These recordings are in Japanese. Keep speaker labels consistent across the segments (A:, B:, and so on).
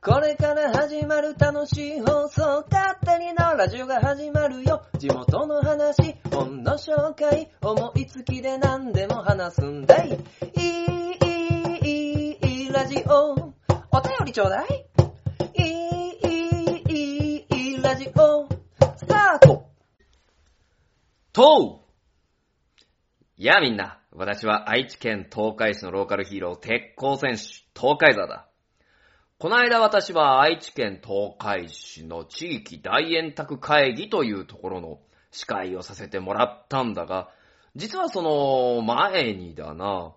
A: これから始まる楽しい放送、勝手にのラジオが始まるよ。地元の話、本の紹介、思いつきで何でも話すんだい。いい、いい、いい、ラジオ。お便りちょうだい。いい、いい、いい、ラジオ。スタート
B: とうやあみんな、私は愛知県東海市のローカルヒーロー、鉄鋼戦士、東海座だ。この間私は愛知県東海市の地域大円卓会議というところの司会をさせてもらったんだが、実はその前にだな、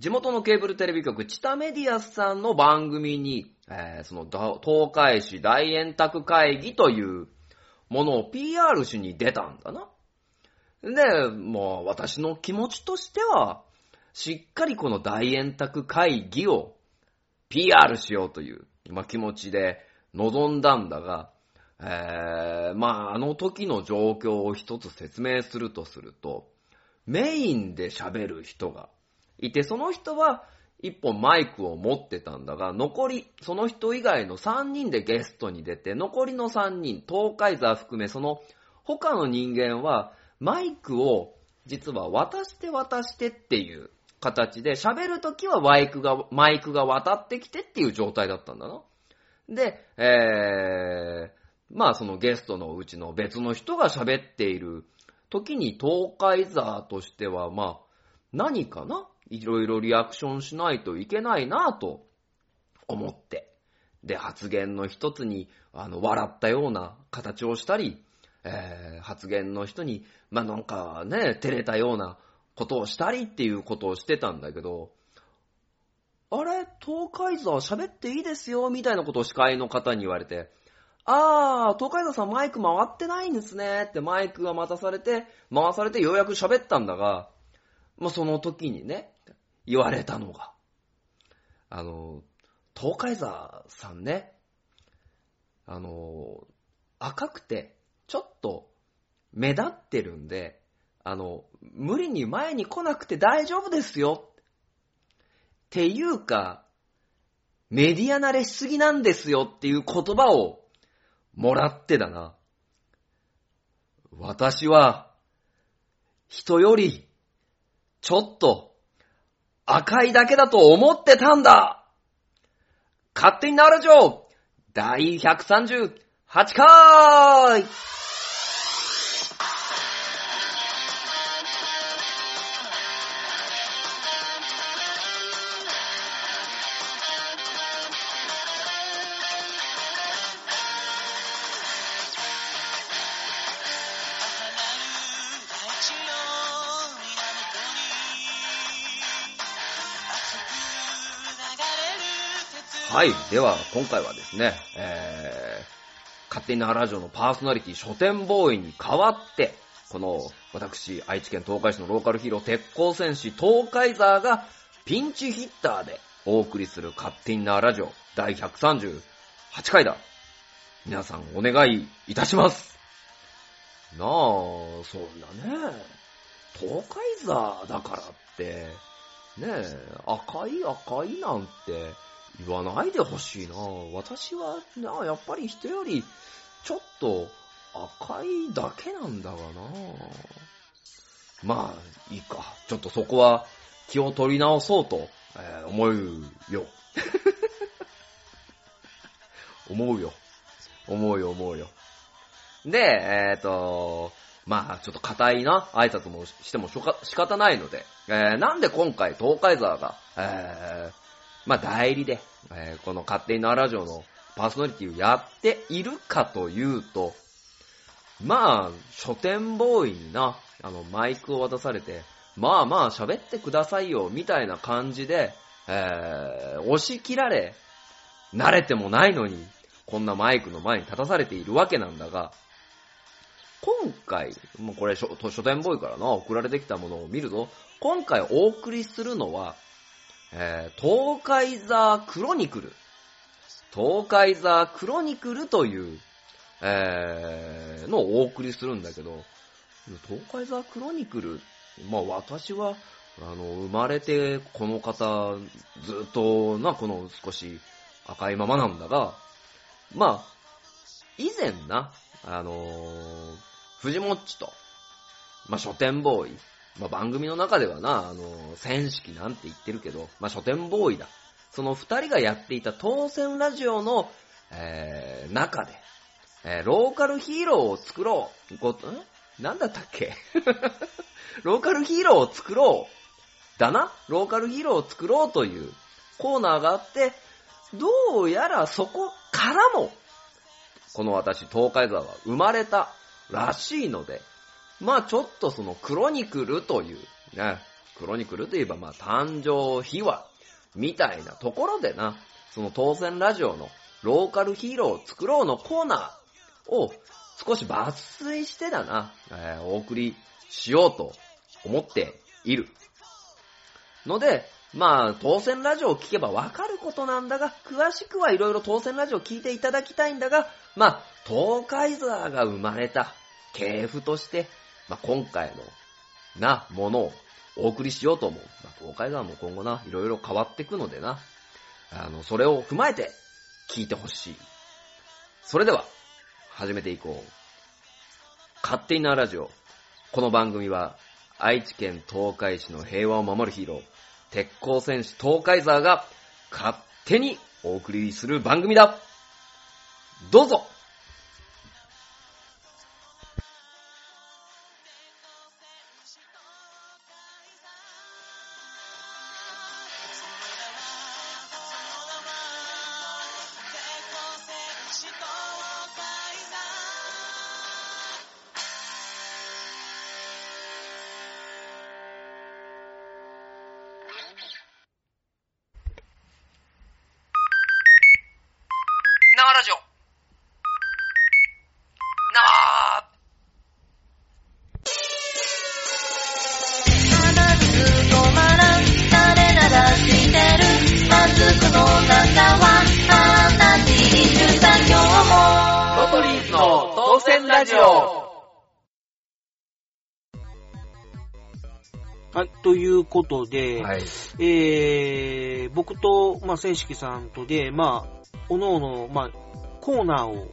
B: 地元のケーブルテレビ局、チタメディアスさんの番組に、えーその東海市大円卓会議というものを PR しに出たんだな。で、もう私の気持ちとしては、しっかりこの大円卓会議を PR しようという、まあ、気持ちで臨んだんだが、えー、まああの時の状況を一つ説明するとすると、メインで喋る人がいて、その人は一本マイクを持ってたんだが、残り、その人以外の3人でゲストに出て、残りの3人、東海座含めその他の人間は、マイクを実は渡して渡してっていう形で、喋るときはマイクが、マイクが渡ってきてっていう状態だったんだな。で、えー、まあそのゲストのうちの別の人が喋っている時に東海座としては、まあ、何かな？いろいろリアクションしないといけないなと思って。で、発言の一つに、あの、笑ったような形をしたり、えー発言の人に、まあ、なんかね、照れたようなことをしたりっていうことをしてたんだけど、あれ、東海座喋っていいですよ、みたいなことを司会の方に言われて、あー、東海座さんマイク回ってないんですねってマイクが待たされて、回されてようやく喋ったんだが、まあ、その時にね、言われたのが、あの、東海座さんね、あの、赤くて、ちょっと目立ってるんで、あの、無理に前に来なくて大丈夫ですよ。っていうか、メディア慣れしすぎなんですよっていう言葉をもらってだな。私は、人より、ちょっと、赤いだけだと思ってたんだ勝手になるじょ第138回はい。では、今回はですね、えー、勝手になラジオのパーソナリティ書店ボーイに代わって、この、私、愛知県東海市のローカルヒーロー、鉄鋼戦士東海ザーが、ピンチヒッターでお送りする勝手になラジオ第138回だ。皆さんお願いいたします。なあ、そんなね、東海ザーだからって、ねえ、赤い赤いなんて言わないでほしいな。私はな、やっぱり人よりちょっと赤いだけなんだがな。まあ、いいか。ちょっとそこは気を取り直そうと、えー思うよ。思うよ。思うよ、思うよ。で、えっ、と、まあ、ちょっと硬いな、挨拶もしてもし仕方ないので、えーなんで今回東海沢が、えーまあ、代理で、えーこの勝手になラジオのパーソナリティをやっているかというと、まあ、書店ボーイにな、あの、マイクを渡されて、まあまあ喋ってくださいよ、みたいな感じで、えー押し切られ、慣れてもないのに、こんなマイクの前に立たされているわけなんだが、今回、もうこれ書書店ボーイからな、送られてきたものを見ると、今回お送りするのは、えー東海ザークロニクル。東海ザークロニクルという、えーのをお送りするんだけど、東海ザークロニクル、まあ私は、あの、生まれてこの方、ずっとな、この少し赤いままなんだが、まあ、以前な、あのー、藤もっちと、まあ、書店ボーイ、まあ、番組の中ではな、あの、戦式なんて言ってるけど、まあ、書店ボーイだ。その二人がやっていた当選ラジオの、えー、中で、えー、ローカルヒーローを作ろう。ご、ん？なんだったっけ？ローカルヒーローを作ろう。だな？ローカルヒーローを作ろうというコーナーがあって、どうやらそこからも、この私、東海沢は生まれたらしいので、まあちょっとそのクロニクルという、ね、クロニクルといえばまあ誕生秘話みたいなところでな、その当選ラジオのローカルヒーローを作ろうのコーナーを少し抜粋してだな、えー、お送りしようと思っている。ので、まあ、当選ラジオを聞けばわかることなんだが、詳しくはいろいろ当選ラジオを聞いていただきたいんだが、まあ、東海沢が生まれた系譜として、まあ、今回の、な、ものをお送りしようと思う。まあ、東海沢も今後な、いろいろ変わっていくのでな、あの、それを踏まえて聞いてほしい。それでは、始めていこう。勝手になラジオ。この番組は、愛知県東海市の平和を守るヒーロー、鉄鋼戦士東海沢が勝手にお送りする番組だどうぞ
C: の
B: 当選ラジオ
D: はい、ということで、
B: はい。
D: えー、僕と、まあ、千式さんとで、まあ、おのおの、まあ、コーナーを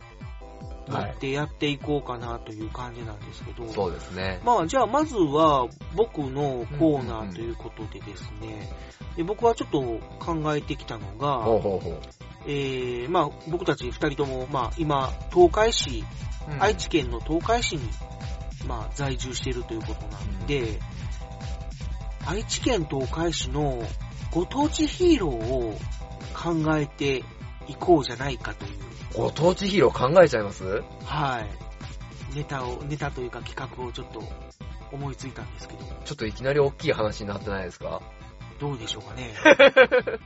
D: 持ってやっていこうかなという感じなんですけど、
B: そうですね。
D: まあ、じゃあ、まずは、僕のコーナーということでですね、で僕はちょっと考えてきたのが、
B: ほうほうほう。
D: えー、まあ、僕たち二人とも、まあ、今、東海市、愛知県の東海市に、まあ、在住しているということなんで、愛知県東海市のご当地ヒーローを考えていこうじゃないかという、
B: ご当地ヒーロー考えちゃいます？
D: はい、ネタを、ネタというか企画をちょっと思いついたんですけど、
B: ちょっといきなり大きい話になってないですか？
D: どうでしょうかね。うーん。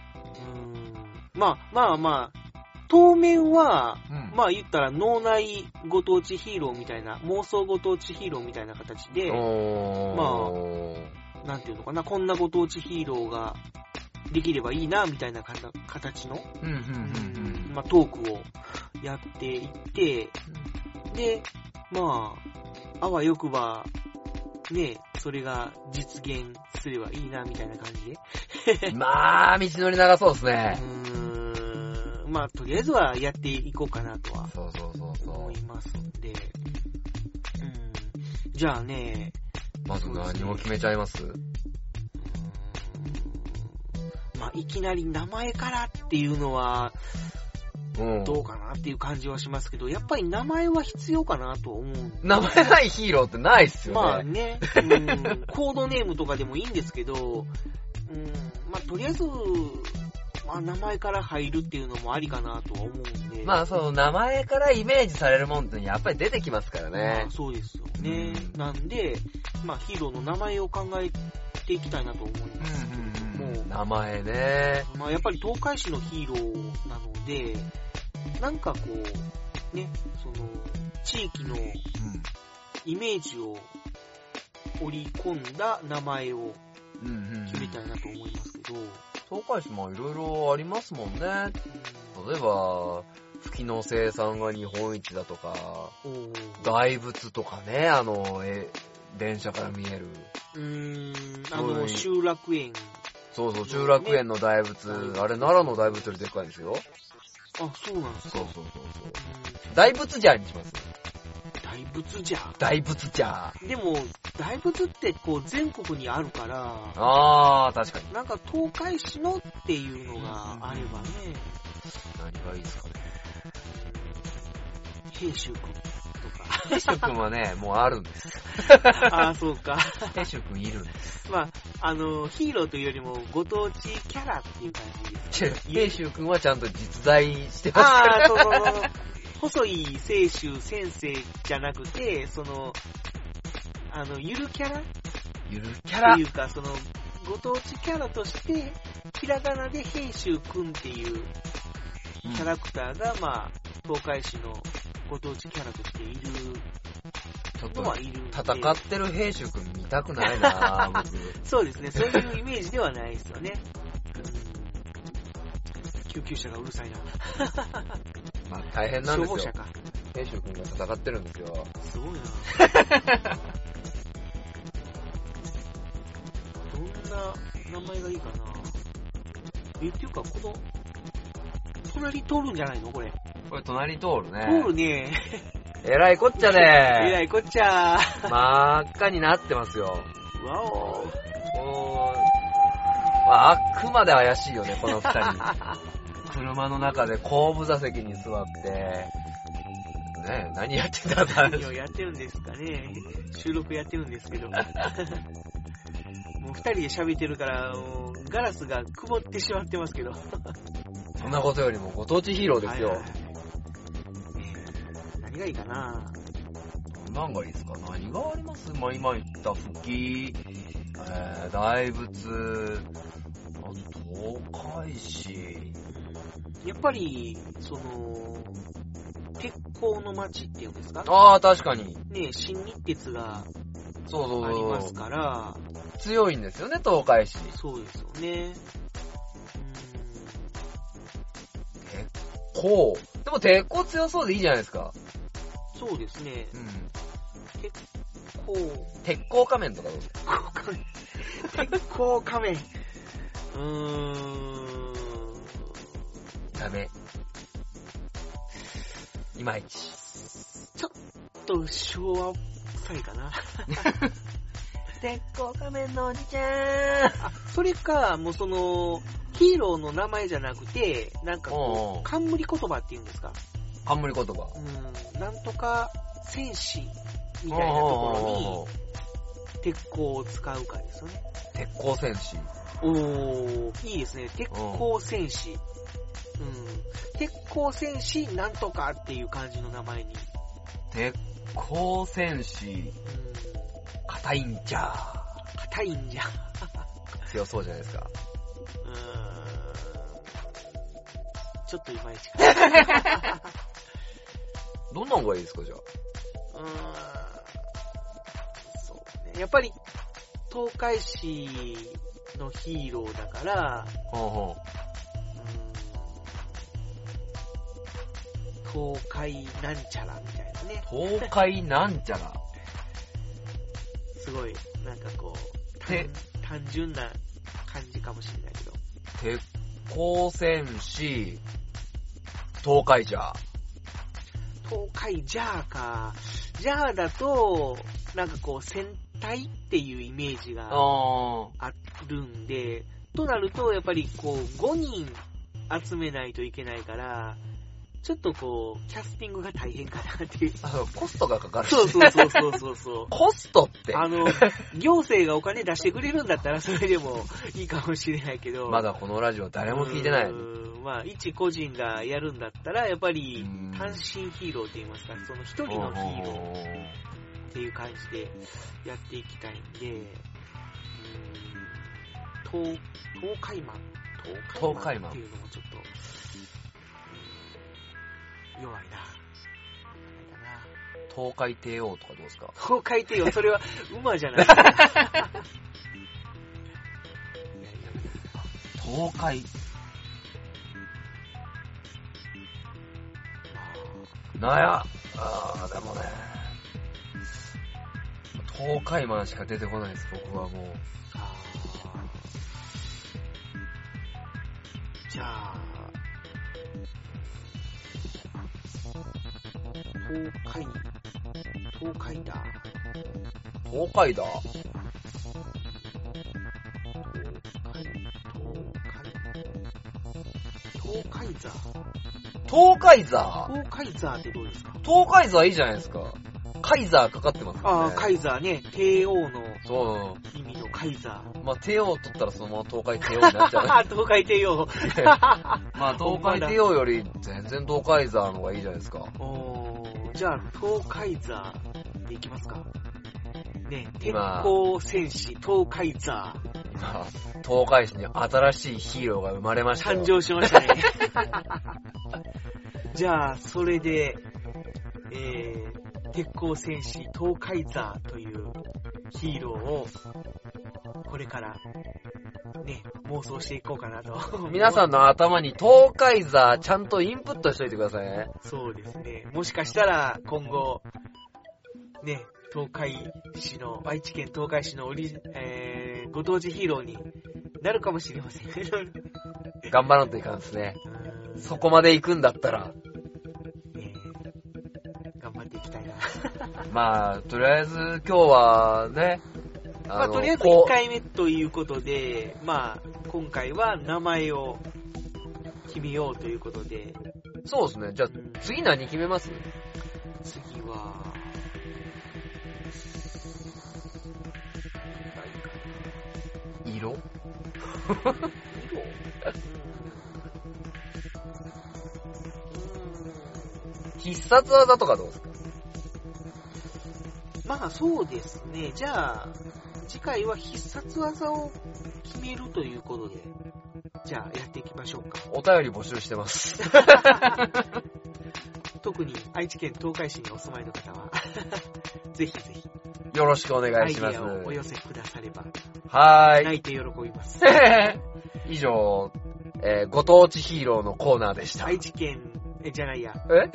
D: まあまあまあ、当面は、
B: うん。
D: まあ言ったら脳内ご当地ヒーローみたいな、妄想ご当地ヒーローみたいな形で、
B: おー。
D: なんていうのかな、こんなご当地ヒーローができればいいな、みたいな形の、
B: うんうんうんうん。
D: まあトークをやっていって、で、まあ、あわよくば、ね、それが実現すればいいな、みたいな感じで。
B: まあ、道のり長そうです
D: う
B: ね。
D: ーん、まあ、とりあえずはやっていこうかなとは
B: そうそうそうそ
D: 思いますんで、うん、じゃあね、
B: う。まず何を決めちゃいます？
D: まあ、いきなり名前からっていうのは、
B: うん。
D: どうかなっていう感じはしますけど、やっぱり名前は必要かなと思う
B: 名前ないヒーローってないっすよね。
D: まあね、うん、コードネームとかでもいいんですけど、うん、まあとりあえず、まあ名前から入るっていうのもありかなとは思うんで。
B: まあ、その名前からイメージされるもんってやっぱり出てきますから
D: ま
B: ね
D: あ。そうですよね。
B: うん
D: なんで、まあヒーローの名前を考えていきたいなと思いますけれども、
B: 名前ね。
D: まあやっぱり東海市のヒーローなので、なんかこう、ね、その、地域のイメージを織り込んだ名前を。決めたいなと思いますけど、
B: 東海市もいろいろありますもんね。
D: うん
B: 例えば、吹きの生産が日本一だとか、大仏とかね、あの、え、電車から見える。
D: うーん、あの、集落園
B: そうそう、中楽園の大仏、あれ奈良の大仏よりでっかいんですよ。
D: あ、そうなんですか。
B: そうそうそうそう。大仏じゃにします。
D: 大仏じゃ。
B: 大仏じゃ。
D: でも、大仏ってこう全国にあるから、
B: あー、確かに。
D: なんか東海市のっていうのがあればね、
B: 何がいいですかね。
D: 平州君と
B: ヘシュ君はね、もうあるんです。
D: か。ああ、そうか。
B: ヘシュ君いるんです。
D: まあ、あの、ヒーローというよりもご当地キャラっていう感じです。
B: ヘシュ君はちゃんと実在してますか
D: ああ、
B: ら。
D: そうそうそう。細い清州先生じゃなくて、その、あの、ゆるキャラ？っ
B: ゆるキャラ
D: てい。うか、その、ご当地キャラとして、ひらがなで平州くんっていうキャラクターが、まあ、東海市のご当地キャラとしている
B: ちょっと。戦ってる兵士君見たくないなぁ、僕。
D: そうですね、そういうイメージではないですよね。うん救急車がうるさいな。
B: まあ大変なんですよ
D: 消防車。か。
B: 兵士君が戦ってるんですよ。
D: すごいな どんな名前がいいかなえ、っていうか、この、隣通るんじゃないの？これ。
B: これ隣通るね。
D: 通るね。
B: えらいこっちゃ
D: えら
B: ね。
D: いこっちゃ。
B: 真っ赤になってますよ。
D: わお。
B: もう、まあ、あくまで怪しいよね、この二人。車の中で後部座席に座って、ねえ何やってたんだ
D: 何をやってるんですかね。収録やってるんですけど。もう二人で喋ってるから、ガラスが曇ってしまってますけど。
B: そんなことよりもご当地ヒーローですよ。
D: はいはいはい何がいいかな？
B: 何がいいですか？何があります？まあ今言った吹き、えー、大仏、あと東海市。
D: やっぱり、その、鉄鋼の街っていうんですか？
B: ああ、確かに。
D: ね新日鉄が
B: そうそうそう。
D: ありますから、
B: 強いんですよね、東海市。
D: そうですよね。
B: こう。でも鉄鋼強そうでいいじゃないですか。
D: うんそうですね。
B: うん。
D: こう、
B: 鉄鋼仮面とかどう？
D: 鉄鋼仮面。鉄鋼仮面。うーん。
B: ダメ。いまいち。
D: ちょっと昭和臭いかな。鉄鋼仮面のおじちゃん。あ、それか、もうその、ヒーローの名前じゃなくて、なんかこう、冠言葉っていうんですか？
B: 冠言葉。
D: うん、なんとか戦士みたいなところに鉄鋼を使うかですよね。
B: 鉄鋼戦士。
D: おー、いいですね。鉄鋼戦士。うん。鉄鋼戦士なんとかっていう感じの名前に。
B: 鉄鋼戦士、
D: うん。
B: 硬いんじゃ。
D: 硬いんじゃ。
B: 強そうじゃないですか。
D: うーん。ちょっといまいちか。
B: どんなのがいいですか、じゃあ？
D: うーん。そうね。やっぱり、東海市のヒーローだから、
B: ほうほ
D: うん東海なんちゃらみたいなね。
B: う。東海なんちゃら？
D: すごい、なんかこう、単純な感じかもしれないけど。
B: 鉄鋼戦士、東海じゃ。
D: 今回ジャーか。ジャーだと、なんかこう、戦隊っていうイメージが
B: あ
D: るんで、となると、やっぱりこう、5人集めないといけないから、ちょっとこう、キャスティングが大変かなっていう。
B: あの、コストがかかるし。
D: そうそうそうそうそうそう。
B: コストって。
D: あの、行政がお金出してくれるんだったらそれでもいいかもしれないけど。
B: まだこのラジオ誰も聞いてないう
D: ーんまあ、一個人がやるんだったら、やっぱり
B: うん、
D: 単身ヒーローって言いますか、その一人のヒーローっていう感じでやっていきたいんで、うーん東、東海マン東海マンっていうのもちょっと、弱いな。
B: 東海帝王とかどうですか？
D: 東海帝王、それは馬じゃない。
B: 東海。なんやあー、でもね。東海マンしか出てこないです、僕はもう。
D: じゃあ、東海、東海だ。
B: 東海だ。
D: 東海座。
B: 東海座
D: 東海座ってどうですか？
B: 東海座いいじゃないですか。カイザーかかってますね。
D: ああ、カイザーね。帝王の
B: そ
D: 意味のカイザー。
B: う。まあ、帝王取ったらそのまま東海帝王になっちゃう。
D: 東海帝王。
B: まあ、東海帝王より全然東海座の方がいいじゃないですか。
D: おーじゃあ、東海座でいきますか。ね、鉄
B: まあ
D: 鋼戦士、東海座、
B: まあ、東海市に新しいヒーローが生まれましたよ。
D: 誕生しましたね。じゃあ、それで、えー、鉄鋼戦士、東海座というヒーローを、これから、ね、妄想していこうかなと。
B: 皆さんの頭に東海座ちゃんとインプットしといてくださいね。
D: そうですね。もしかしたら今後、ね、東海市の、愛知県東海市のオリ、えー、ご当地ヒーローになるかもしれません。
B: 頑張らんといかんですね。そこまで行くんだったら。
D: ね頑張っていきたいな。
B: まあ、とりあえず今日はね、
D: まあ、とりあえず
B: こう
D: 1回目ということで、まあ、今回は名前を決めようということで、
B: そうですね。じゃあ
D: うん。
B: 次何決めます？
D: 次は、
B: 色？必殺技とかどうですか？
D: まあそうですね。じゃあ、次回は必殺技を決めるということで、じゃあやっていきましょうか。
B: お便り募集してます。
D: 特に愛知県東海市にお住まいの方は、ぜひぜひ、
B: よろしくお願
D: アイ
B: いします。
D: デアをお寄せくだされば、
B: はーい。
D: 泣いて喜びます。
B: 以上、えーご当地ヒーローのコーナーでした。
D: 愛知県、え、じゃないや、
B: え？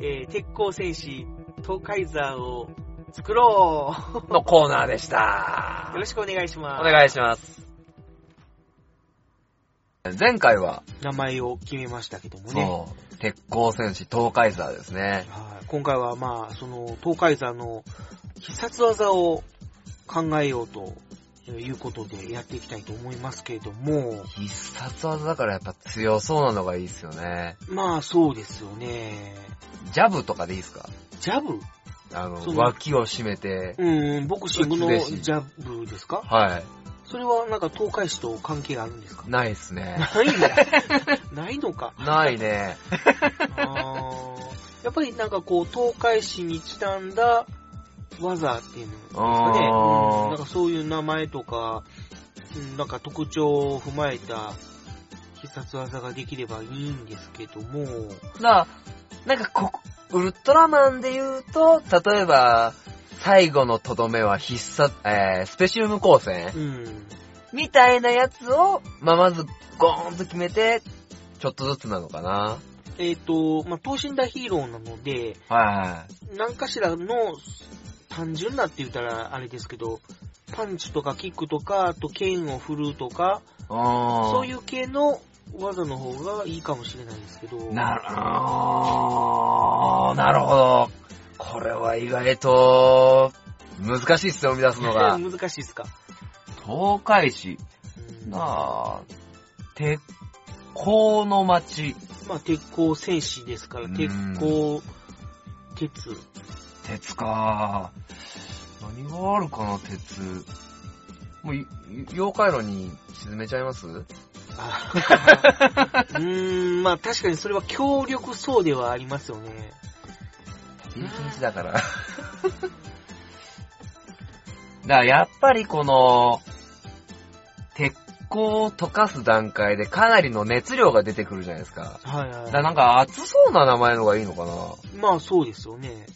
D: えー鉄鋼戦士、東海座を作ろう
B: のコーナーでした。
D: よろしくお願いします。
B: お願いします。前回は、
D: 名前を決めましたけどもね。
B: そう、鉄鋼戦士東海座ですね。
D: はい、今回はまあ、その、東海座の必殺技を考えようということでやっていきたいと思いますけれども、
B: 必殺技だからやっぱ強そうなのがいいですよね。
D: まあそうですよね。
B: ジャブとかでいいですか？
D: ジャブ？
B: あの、脇を締めて、
D: うん、ボクシングのジャブですか？
B: はい。
D: それはなんか東海市と関係あるんですか？
B: ないっすね。
D: ないんだ。ないのか。
B: ないね。
D: あーやっぱりなんかこう、東海市にちなんだ技っていうのですかね？うんなんかそういう名前とか、うんなんか特徴を踏まえた必殺技ができればいいんですけども、
B: だなんかこ、ウルトラマンで言うと、例えば、最後のとどめは必殺、えー、スペシウム光線
D: うん。
B: みたいなやつを、まあ、まず、ゴーンと決めて、ちょっとずつなのかな。
D: えっ、と、まあ、等身大ヒーローなので、
B: は
D: 何かしらの単純なって言ったらあれですけど、パンチとかキックとか、あと剣を振るとか、そういう系の技の方がいいかもしれないですけど。
B: なる、なるほど。これは意外と、難しいっすよ、生み出すのが。
D: 難しいっすか？
B: 東海市。
D: うん
B: なあ、鉄鋼の町。
D: まあ、鉄鋼戦士ですから、
B: うん
D: 鉄鋼、鉄。
B: 鉄か。何があるかな、鉄。もうい、妖怪炉に沈めちゃいます？
D: あ うーん、まあ確かにそれは強力そうではありますよね。
B: 一日だから。だからやっぱりこの、鉄鋼を溶かす段階でかなりの熱量が出てくるじゃないですか。
D: はいはい
B: だからなんか熱そうな名前のがいいのかな
D: まあそうですよね。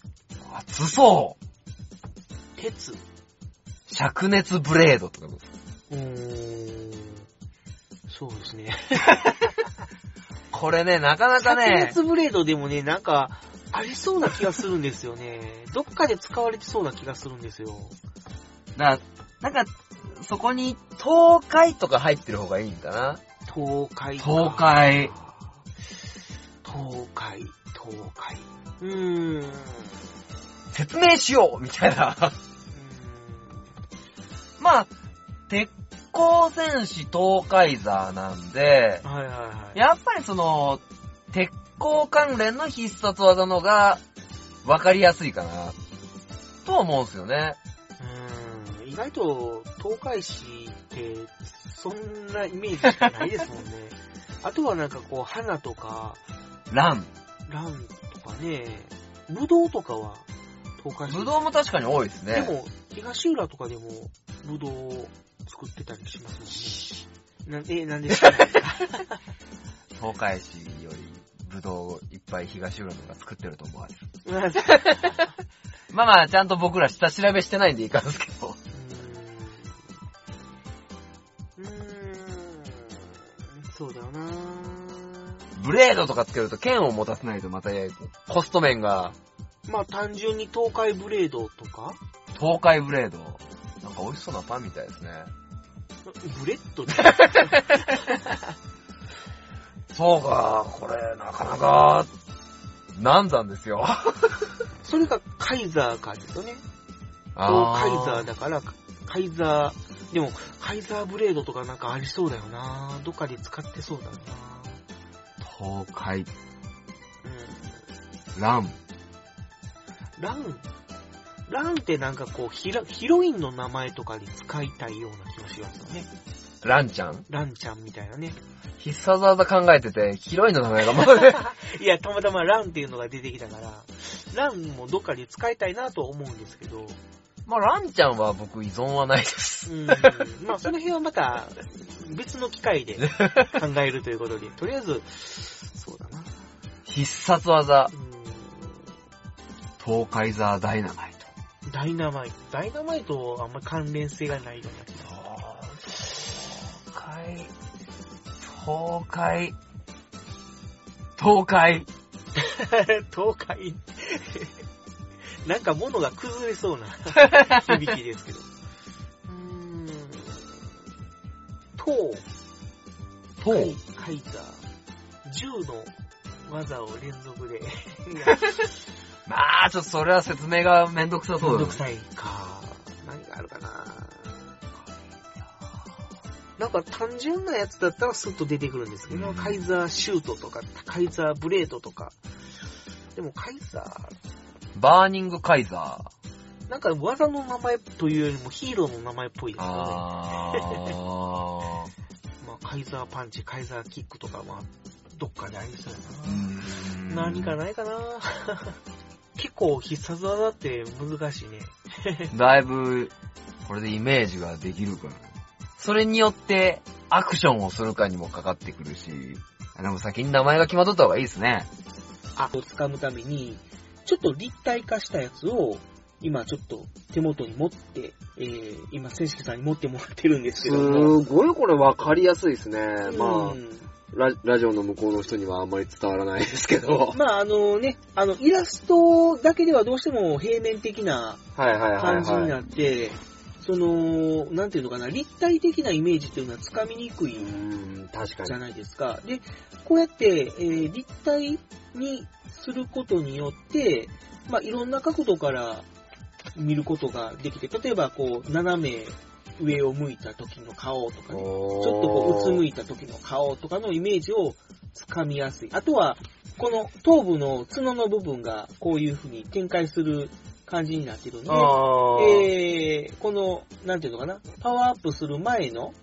B: 熱そう
D: 鉄。
B: 灼熱ブレードとかどう
D: うーん。そうですね。
B: これね、なかなか
D: 灼
B: ね、
D: 熱ブレードでもね、なんか、ありそうな気がするんですよね。どっかで使われてそうな気がするんですよ。
B: だなんか、そこに東海とか入ってる方がいいんだな？
D: 東海か。
B: 東海。
D: 東海、東海。うーん。う
B: 説明しようみたいな。まあ、鉄鋼戦士東海座なんで、
D: はいはいはい。
B: やっぱりその、鉄鋼関連の必殺技のが、わかりやすいかな、とは思うんですよね。
D: うーん。意外と、東海市って、そんなイメージしかないですもんね。あとはなんかこう、花とか、
B: ラン。
D: ランとかね、ブドウとかは、東海市。
B: ブドウも確かに多いですね。
D: でも、東浦とかでも、ブドウを作ってたりしますもんね。な、んで
B: 東海市より、ブドウをいっぱい東浦のが作ってると思われる。ま あまあ、ちゃんと僕ら下調べしてないんでいかんですけど。
D: うーん。そうだよな
B: ブレードとかつけると剣を持たせないとまたコスト面が、
D: まあ単純に東海ブレードとか、
B: 東海ブレード。なんか美味しそうなパンみたいですね。
D: ブレッドで
B: そうか、これ、なかなか、難産ですよ。
D: それがカイザーかですよね。
B: あ
D: カイザーだから、カイザー、でも、カイザーブレードとかなんかありそうだよなどっかで使ってそうだよ
B: 東海、
D: な
B: ラン。
D: うん。ラン、ランってなんかこうヒロ、ヒロインの名前とかに使いたいような気がしますよね。
B: ランちゃん？
D: ランちゃんみたいなね。
B: 必殺技考えてて、ヒロインの名前がもうね、
D: いや、たまたまランっていうのが出てきたから、ランもどっかで使いたいなとは思うんですけど、
B: まあランちゃんは僕依存はないです。
D: うん。まあ、その辺はまた、別の機会で考えるということで、とりあえず、そうだな。
B: 必殺技
D: う、ん
B: 東海ザーダイナマイト。
D: ダイナマイト。ダイナマイトはあんま関連性がないような気が
B: 東海、東海、東海。
D: 東海。なんか物が崩れそうな 響きですけど。うーん。東、
B: 東
D: カイザー。10の技を連続で。
B: まあ、ちょっとそれは説明がめんどくさそうだ
D: めんどくさいか。何があるかな。なんか単純なやつだったらスッと出てくるんですけど、
B: うん
D: カイザーシュートとか、カイザーブレードとか。でもカイザ
B: バーニングカイザー。
D: ー、なんか技の名前というよりもヒーローの名前っぽいですよね。
B: あ
D: まあ、カイザーパンチ、カイザーキックとか、まあ、どっかでありそうや
B: ー。
D: な。何かないかな 結構必殺技って難しいね。
B: だいぶ、これでイメージができるから。それによって、アクションをするかにもかかってくるし、でも先に名前が決まっとった方がいいですね。
D: あ、を掴むために、ちょっと立体化したやつを、今ちょっと手元に持って、えー、今、選手さんに持ってもらってるんですけ
A: す
D: ども。
A: ごいこれ分かりやすいですね。まあ
D: うん
A: ラ、ラジオの向こうの人にはあんまり伝わらないですけど。
D: まあ、あのね、あの、イラストだけではどうしても平面的な
A: はいはいはい
D: 感じに
A: はい。
D: なって、その、なんていうのかな、立体的なイメージっていうのはつかみにくい。じゃないですか。で、こうやって、えー立体にすることによって、まあ、いろんな角度から見ることができて、例えば、こう、斜め上を向いた時の顔とかね、ちょっとこう、うつむいた時の顔とかのイメージをつかみやすい。あとは、この頭部の角の部分がこういう風に展開する感じになってるんで、えー、この、なんていうのかな、パワーアップする前の、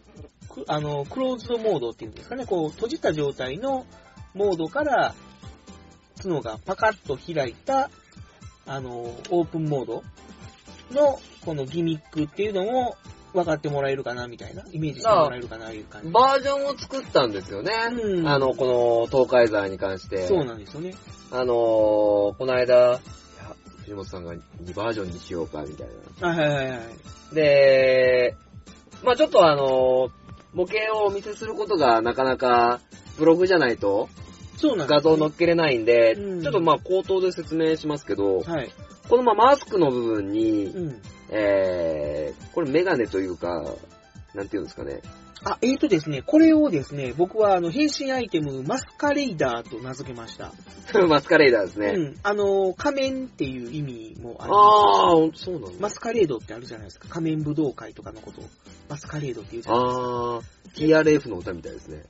D: くあの、クローズドモードっていうんですかね、こう、閉じた状態のモードから、角がパカッと開いた、あの、オープンモードの、このギミックっていうのも、分かってもらえるかな、みたいな、イメージしてもらえるかな、いう感じ。
A: バージョンを作ったんですよね。
D: うん
A: あの、この東海沢に関して。
D: そうなんですよね。
A: あのー、この間、藤本さんが2バージョンにしようか、みたいな。
D: はいはいはいはい。
A: で、まあちょっとあのー、模型をお見せすることがなかなか、ブログじゃないと
D: そうなん
A: 画像載っけれないんで、
D: うん
A: ちょっとまあ口頭で説明しますけど、
D: はい。
A: このまあマスクの部分に、
D: うん。
A: えー、これメガネというか、なんていうんですかね。
D: あ、えーとですね、これをですね、僕はあの、変身アイテム、マスカレイダーと名付けました。
B: マスカレーダーですね。
D: うん。あの、仮面っていう意味もあります。
B: ああ、そうなんだ。
D: マスカレードってあるじゃないですか。仮面武道会とかのことを。マスカレードって言うじゃないですか。
B: あー、TRF の歌みたいですね。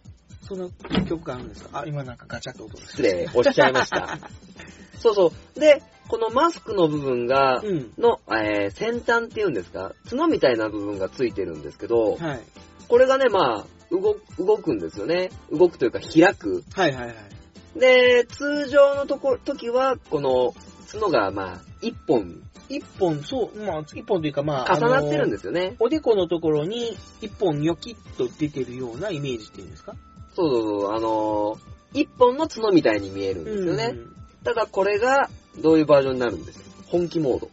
D: その曲があるんですか？あ、今なんかガチャッと音が
B: 失礼、おっしゃいました。そうそう。で、このマスクの部分が、
D: うん。
B: の、えー、先端っていうんですか？角みたいな部分がついてるんですけど、
D: はい。
B: これがね、まあ、動、動くんですよね。動くというか開く。
D: はいはいはい。
B: で、通常のとこ、時は、この角が、まあ、一本
D: 一本、そう、まあ、一本というかまあ、
B: 重なってるん
D: で
B: ですよね。
D: おでこのところに一本ニョキッと出てるようなイメージっていうんですか？
B: そうそうそう、あのー一本の角みたいに見えるんですよね。
D: うん
B: ただこれが、どういうバージョンになるんです？よ。本気モード。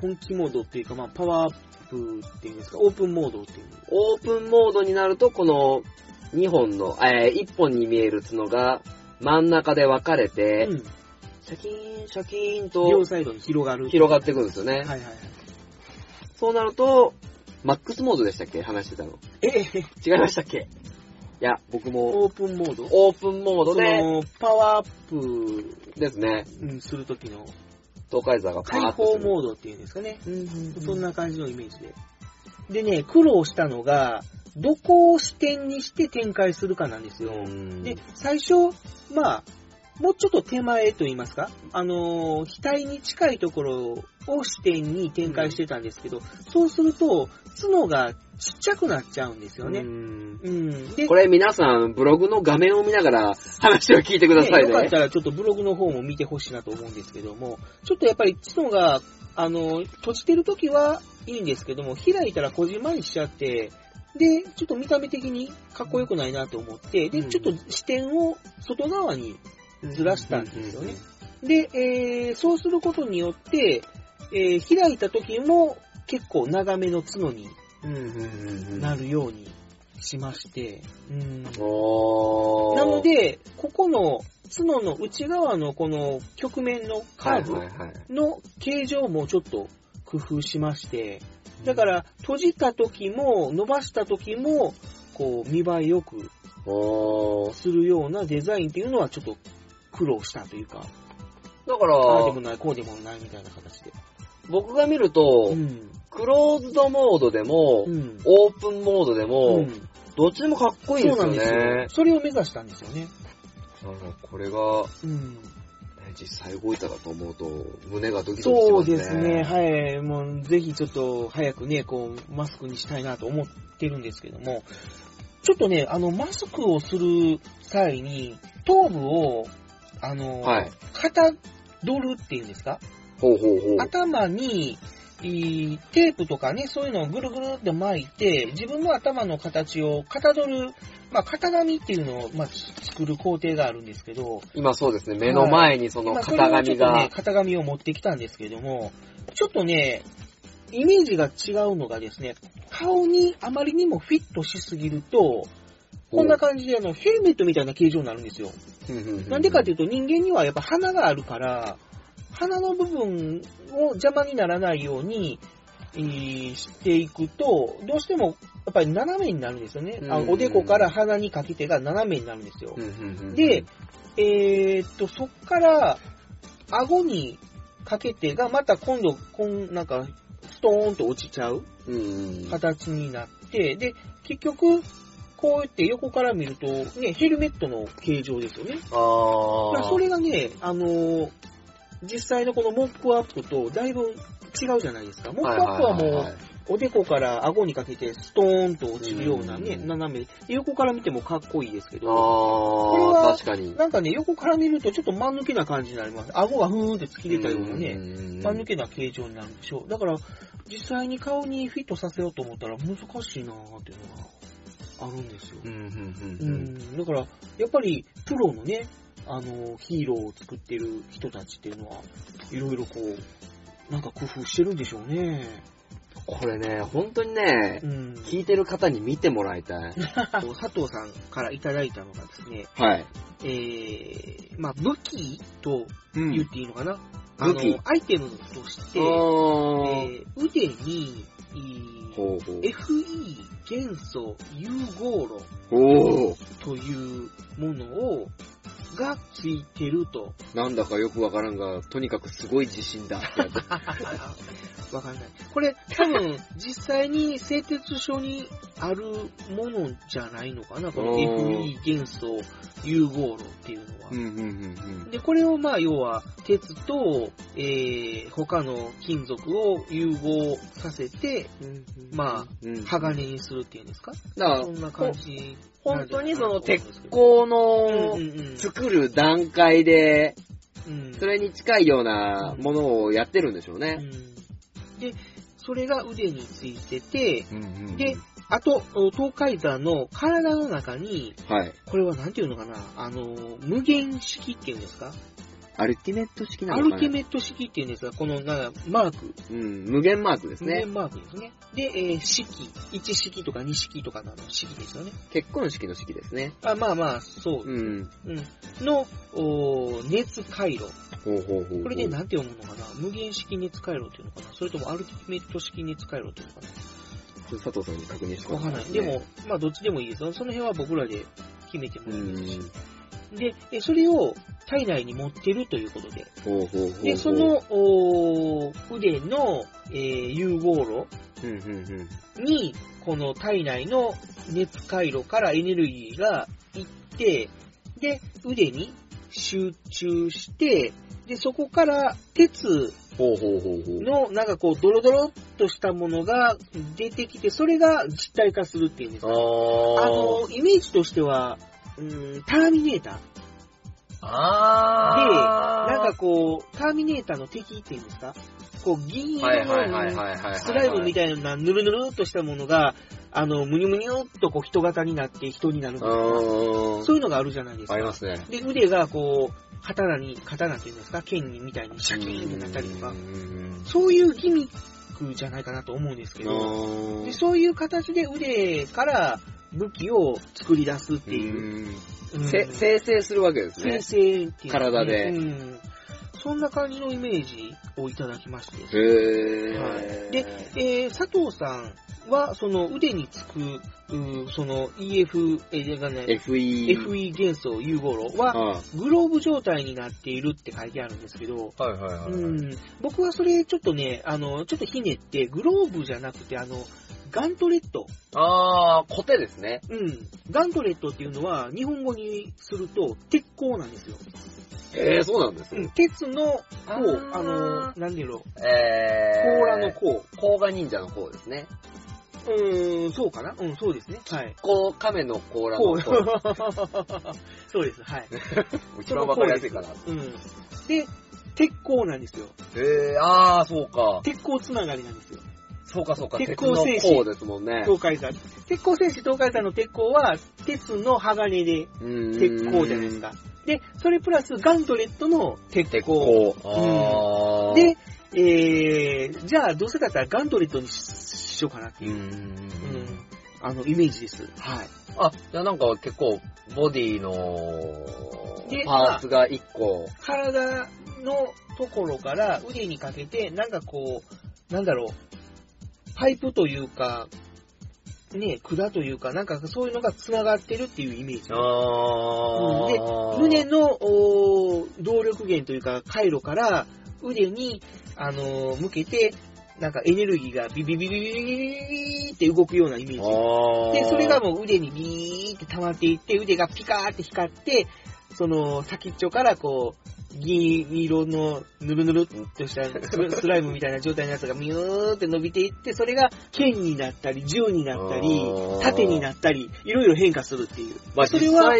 D: 本気モードっていうか、まあ、パワーアップっていうんですか、オープンモードっていう。
B: オープンモードになると、この2本の、えー、1本に見える角が真ん中で分かれて、
D: うん。
B: シャキーン、シャキーンと
D: 両サイドに広がる。
B: 広がっていくんですよね。
D: はいはいはい。
B: そうなると、マックスモードでしたっけ？話してたの。
D: ええ、
B: 違いましたっけ？いや、僕も
D: オープンモード
B: オープンモード
D: そ
B: で
D: の、パワーアップ、
B: ですね、
D: うん、するときの
B: 東海座がパ
D: 開
B: ーッとする。
D: 放モードっていうんですかね。
B: うんうんうん
D: そんな感じのイメージで。でね、苦労したのが、どこを視点にして展開するかなんですよ。
B: うん
D: で、最初、まあ、もうちょっと手前と言いますか、あのー額に近いところを視点に展開してたんですけど、そうすると、角がちっちゃくなっちゃうんですよね。
B: うん
D: うん。で、
B: これ皆さん、ブログの画面を見ながら 話を聞いてくださいね。
D: よかったらちょっとブログの方も見てほしいなと思うんですけども、ちょっとやっぱり角が、あの、閉じてる時はいいんですけども、開いたらこじんまりしちゃって、で、ちょっと見た目的にかっこよくないなと思って、で、
B: うん
D: ちょっと視点を外側にずらしたんですよね。で、えー、そうすることによって、えー、開いた時も結構長めの角になるようにしまして、なの、で、ここの角の内側のこの曲面のカーブの形状もちょっと工夫しまして、だから閉じた時も伸ばした時も、こう見栄えよくするようなデザインっていうのはちょっと苦労したというか、
B: だか
D: ああでも
B: ら、
D: ない、こうでもないみたいな形で。
B: 僕が見ると、
D: うん。
B: クローズドモードでも、
D: うん。
B: オープンモードでも、
D: うん
B: どっちでもかっこいいですよ
D: そうなんですよ
B: ね。。
D: それを目指したんですよね。
B: だからこれが、
D: うん。
B: ね実際動いたかと思うと、胸がドキドキし
D: そう
B: ますね。
D: ですね。はい。もう、ぜひちょっと早くね、こう、マスクにしたいなと思ってるんですけども、ちょっとね、あの、マスクをする際に、頭部を、あの、
B: はい。
D: かたどるっていうんですか？
B: ほうほうほう。
D: 頭に、テープとかね、そういうのをぐるぐるって巻いて、自分の頭の形をかたどる、まあ、型紙っていうのを、まあ、作る工程があるんですけど、
B: 今そうですね、目の前にその
D: まあ
B: 型紙
D: それをちょっとね
B: が、、
D: 型紙を持ってきたんですけども、ちょっとね、イメージが違うのがですね、顔にあまりにもフィットしすぎると、こんな感じであの、ヘルメットみたいな形状になるんですよ。なんでかっていうと人間にはやっぱ鼻があるから、鼻の部分を邪魔にならないように、えーしていくと、どうしてもやっぱり斜めになるんですよね。あ
B: うん
D: おでこから鼻にかけてが斜めになるんですよ。で、えーっと、そっから、顎にかけてが、また今度、こん、なんか、ストーンと落ちちゃう形になって、で、結局、こうやって横から見ると、ね、ヘルメットの形状ですよね。
B: あー
D: だからそれがね、あのー実際のこのモップアップとだいぶ違うじゃないですか。モップアップはもう、おでこから顎にかけてストーンと落ちるようなね、
B: うん
D: 斜め、横から見てもかっこいいですけど、
B: あ
D: れは
B: ー、確かに。
D: なんかね、横から見るとちょっと間抜けな感じになります。顎がふーんって突き出たようなね、
B: ね
D: 間抜けな形状になるんでしょう。だから、実際に顔にフィットさせようと思ったら難しいなーっていうのがあるんですよ。
B: うんうん
D: う
B: うんうん
D: ん、だから、やっぱり、プロのね、あの、ヒーローを作ってる人たちっていうのは、いろいろこう、なんか工夫してるんでしょうね。
B: これね、本当にね
D: う、ん。
B: 聞いてる方に見てもらいたい。
D: 佐藤さんからいただいたのがですね、
B: はい。
D: えー、まあ、武器と
B: う
D: 言っていいのかな、あの
B: 武器
D: アイテムとして、えー腕に。FE 元素融合炉
B: おー。
D: というものを、がついてると。
B: なんだかよくわからんが、とにかくすごい自信だってやつ。
D: わかんない。これ、多分、実際に製鉄所にあるものじゃないのかな？この FE 元素融合炉っていうのは。
B: うん、うん、うん、
D: で、これをまあ、要は、鉄と、えー、他の金属を融合させて、
B: うん。
D: まあ、
B: うん。
D: 鋼にするっていうんですか？
B: だから
D: そんな感じ。
B: 本当にその鉄
D: 鉄
B: 鋼
D: うん
B: の。作る段階で、
D: うん
B: それに近いようなものをやってるんでしょうね。
D: うんで、それが腕についてて、
B: うんうん
D: で、あと、お東海山の体の中に、
B: はい。
D: これはなんていうのかな、あの、無限式っていうんですか？
B: アルティメット式な
D: ア
B: のかな？
D: ルティメット式っていうんですが、このなマーク、
B: うん、無限マークですね。
D: 無限マークですね。で、えー式、1式とか2式とかの式ですよね。
B: 結婚式の式ですね。
D: あまあまあ、そう。
B: うん。
D: うん。の、お熱回路。
B: ほうほうほう。
D: これでなんて読むのかな？無限式熱回路っていうのかな？それともアルティメット式熱回路っていうのか
B: 佐藤さんに確認して
D: なわかんない。でも、まあどっちでもいいですよ。その辺は僕らで決めても
B: う
D: いいですし。
B: ん。
D: で、えそれを体内に持ってるということで。
B: ほうほうほうほう。
D: で、そ、の、腕の、えー融合炉。に、この体内の熱回路からエネルギーがいって、で、腕に集中して、で、そこから鉄。の、なんかこう、ドロドロっとしたものが出てきて、それが実体化するっていうんです
B: あ
D: か。
B: ー。
D: あの、イメージとしては、うーん、ターミネーター。
A: あー。
D: なんかこう、ターミネーターの敵っていうんですか？こう、銀色の。スライムみたいなぬるぬるっとしたものが、あの、むにゅむにゅっとこう人型になって人になる。そういうのがあるじゃないですか。
B: ありますね。
D: で、腕がこう、刀に、刀っていうんですか剣にみたいにシャキーンってなったりとか
B: う。ん
D: そういうギミックじゃないかなと思うんですけ
B: あ
D: ど、
B: ー
D: でそういう形で腕から武器を作り出すっていう。
B: うん生成するわけですね
D: 生。成っていう、
B: 体で
D: うん。そんな感じのイメージをいただきまして。
B: へー。
D: はいでえー、佐藤さんは、その腕につく、その EF、えー、がね、
B: FE。
D: FE 元素融合炉は、
B: あ
D: グローブ状態になっているって書いてあるんですけど、
A: はいはいはい。
D: うん、僕はそれちょっとね、あの、ちょっとひねって、グローブじゃなくて、あの、ガントレット。
B: あー、コテですね。
D: うん。ガントレットっていうのは、日本語にすると、鉄鋼なんですよ。
B: へー、そうなんです
D: うん、鉄の鋼、
B: あー
D: あの、なんでやろう、
B: えー。
D: 甲羅の鋼。
B: 甲賀忍者の方ですね。
D: うーん、そうかな？うん、そうですね。はい。
B: こう、亀の甲羅
D: こう
B: の方。
D: そうです、はい。
B: 一番わかりやすいかな。
D: うん。で、鉄鋼なんですよ。
B: へー、あー、そうか。
D: 鉄鋼つながりなんですよ。
B: そうかそうか。
D: 鉄鋼戦士
B: 甲ですもんね。
D: 東海山。鉄鋼戦士東海山の鉄鋼は、鉄の鋼で鉄鋼じゃないですか。で、それプラスガントレットの鉄
B: 鉄
D: 鋼。
B: 鋼。あー。
D: で、えー、じゃあどうせだったらガントレットにししようかなっていうう、
B: ん。
D: うん、あの、イメージです。はい。
B: あ、じゃあなんか結構、ボディの
D: で
B: パーツが一個。
D: 体のところから腕にかけて、なんかこう、なんだろう、パイプというか、ね、管というか、なんかそういうのが繋がってるっていうイメージ。
B: あうん、
D: で、胸の動力源というか、回路から腕に、あのー、向けて、なんかエネルギーがビビビビビビビって動くようなイメージ。で、それがもう腕にビーって溜まっていって、腕がピカーって光って、その先っちょからこう、銀色のぬるぬるっとしたススライムみたいな状態のやつがミューって伸びていって、それが剣になったり、銃になったり盾になったり、いろいろ変化するっていう。
B: まあ
D: それは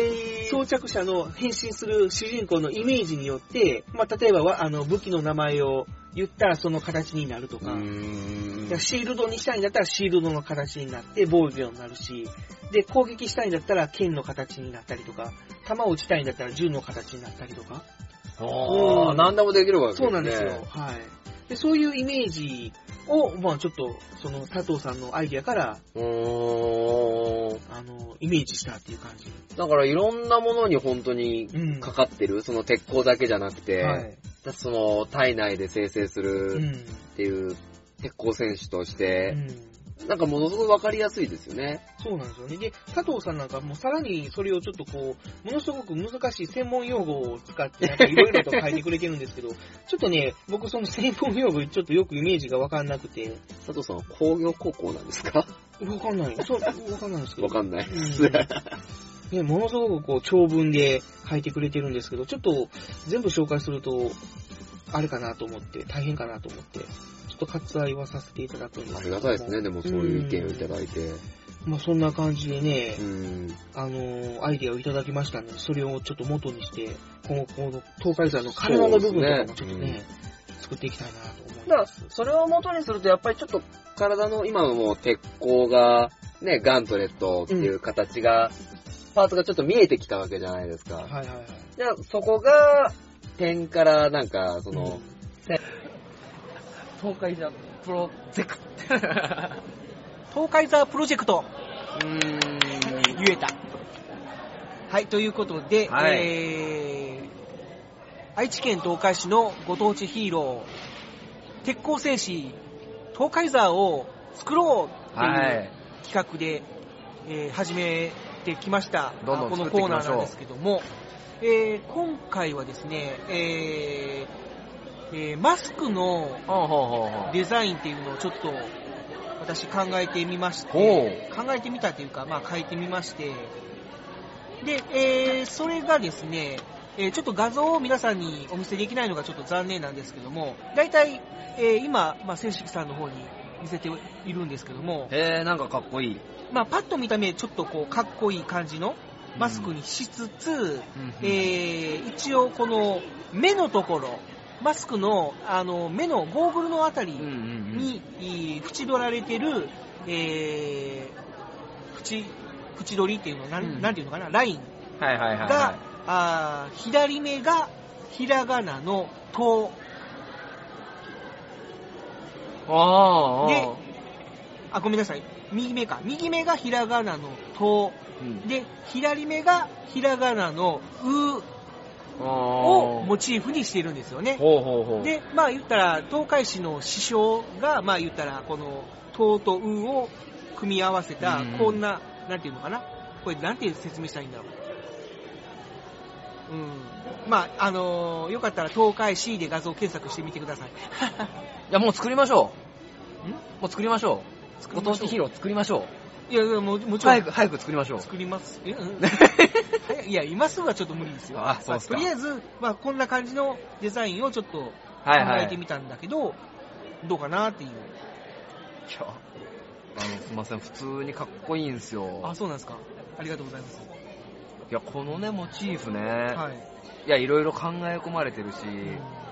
D: 装着者の変身する主人公のイメージによって、まあ、例えばわあの武器の名前を言ったらその形になるとか、シールドにしたいんだったらシールドの形になって防御になるし、で、攻撃したいんだったら剣の形になったりとか、弾を撃ちたいんだったら銃の形になったりとか。
B: あ
D: うん
B: ー何でもできるわけですね。
D: そうなんですよ。はい。で、そういうイメージを、まあちょっと、その佐藤さんのアイディアから、
B: うーん。
D: あの、イメージしたっていう感じ。
B: だからいろんなものに本当に
D: うん。
B: かかってる、その鉄鋼だけじゃなくて、
D: はい。
B: その体内で生成する
D: うん。
B: っていう鉄鋼選手として、なんかものすごいわかりやすいですよね。
D: そうなんですよね。で、佐藤さんなんかもうさらにそれをちょっとこう、ものすごく難しい専門用語を使って、なんかいろいろと書いてくれてるんですけど、ちょっとね、僕その専門用語ちょっとよくイメージがわかんなくて、
B: 佐藤さんは工業高校なんですか？
D: わかんない。そう、わかんないんですけど。
B: わかんない。
D: うんね、ものすごくこう長文で書いてくれてるんですけど、ちょっと全部紹介すると、あれかなと思って、大変かなと思って、と割愛はさせていただくんです
B: ありがたいですね、でもそういう意見をいただいて。
D: まあそんな感じでね、
B: うん。
D: あのーアイディアをいただきましたので、それをちょっと元にして、今後、この東海山の体の部分とかもちょっとね、
B: そうです
D: 作っていきたいなと思います。、
B: それを元にすると、やっぱりちょっと体の今のもう鉄鋼が、ね、ガントレットっていう形が、パーツがちょっと見えてきたわけじゃないですか。
D: はいはいはい。
B: じゃあ、そこが、点からなんか、その、
A: 東海じゃプロゼク。
D: 東海ザプロジェクト、
B: うーん、
D: 言えた。はい、ということで、
B: はい
D: えー、愛知県東海市のご当地ヒーロー、鉄鋼戦士、東海ザーを作ろうっていう
B: はい。
D: 企画で、えー始めてきました。このコーナーなんですけども、えー今回はですね、えーえーマスクの。デザインっていうのをちょっと私考えてみまして、
B: ほ
D: 考えてみたというか、まあ書いてみまして、で、えーそれがですね、えーちょっと画像を皆さんにお見せできないのがちょっと残念なんですけども、大体、えー今、まあ、正式さんの方に見せているんですけども、
B: へえ、なんかかっこいい。
D: まあ、パッと見た目ちょっとこう、かっこいい感じのマスクにしつつ、えー一応この目のところ、マスクのあの目のゴーグルのあたり
B: うんうんうん。
D: 縁取られてる、えー縁、縁取りっていうの、なん,、
B: うん
D: なんていうのかな、ライン
B: はいはいはい
D: が、
B: は
D: あー左目がひらがなのと、
B: い。ああ、
D: であ、ごめんなさい、右目か。右目がひらがなのと、
B: うん。
D: で、左目がひらがなのう
B: あ
D: を
B: ー
D: モチーフにしているんですよね。
B: ほうほうほう。
D: で、まあ言ったら、東海市の師匠が、まあ言ったら、この、ととうを組み合わせた
B: うん、
D: こんな、なんていうのかな？これなんて説明したらいいんだろう？うん。まあ、あのーよかったら東海市で画像検索してみてください。
B: いや、もう作りましょ
D: ん？
B: う。もう作りましょう。ご当地ヒーロー作りましょ
D: いやいや、もうも
B: う。
D: ちろん。
B: 早く、早く作りましょう。
D: 作ります。え、うん、早いいや、今すぐはちょっと無理ですよ。
B: あそうっすか
D: まとりあえず、まあ、こんな感じのデザインをちょっと考。えてみたんだけど、どうかなっていう。
B: いや、あの、すいません、普通にかっこいいんですよ。
D: あ、そうなんですか。ありがとうございます。
B: いや、このね、モチーフね、
D: はい。
B: い、や、いろいろ考え込まれてるし、
D: うん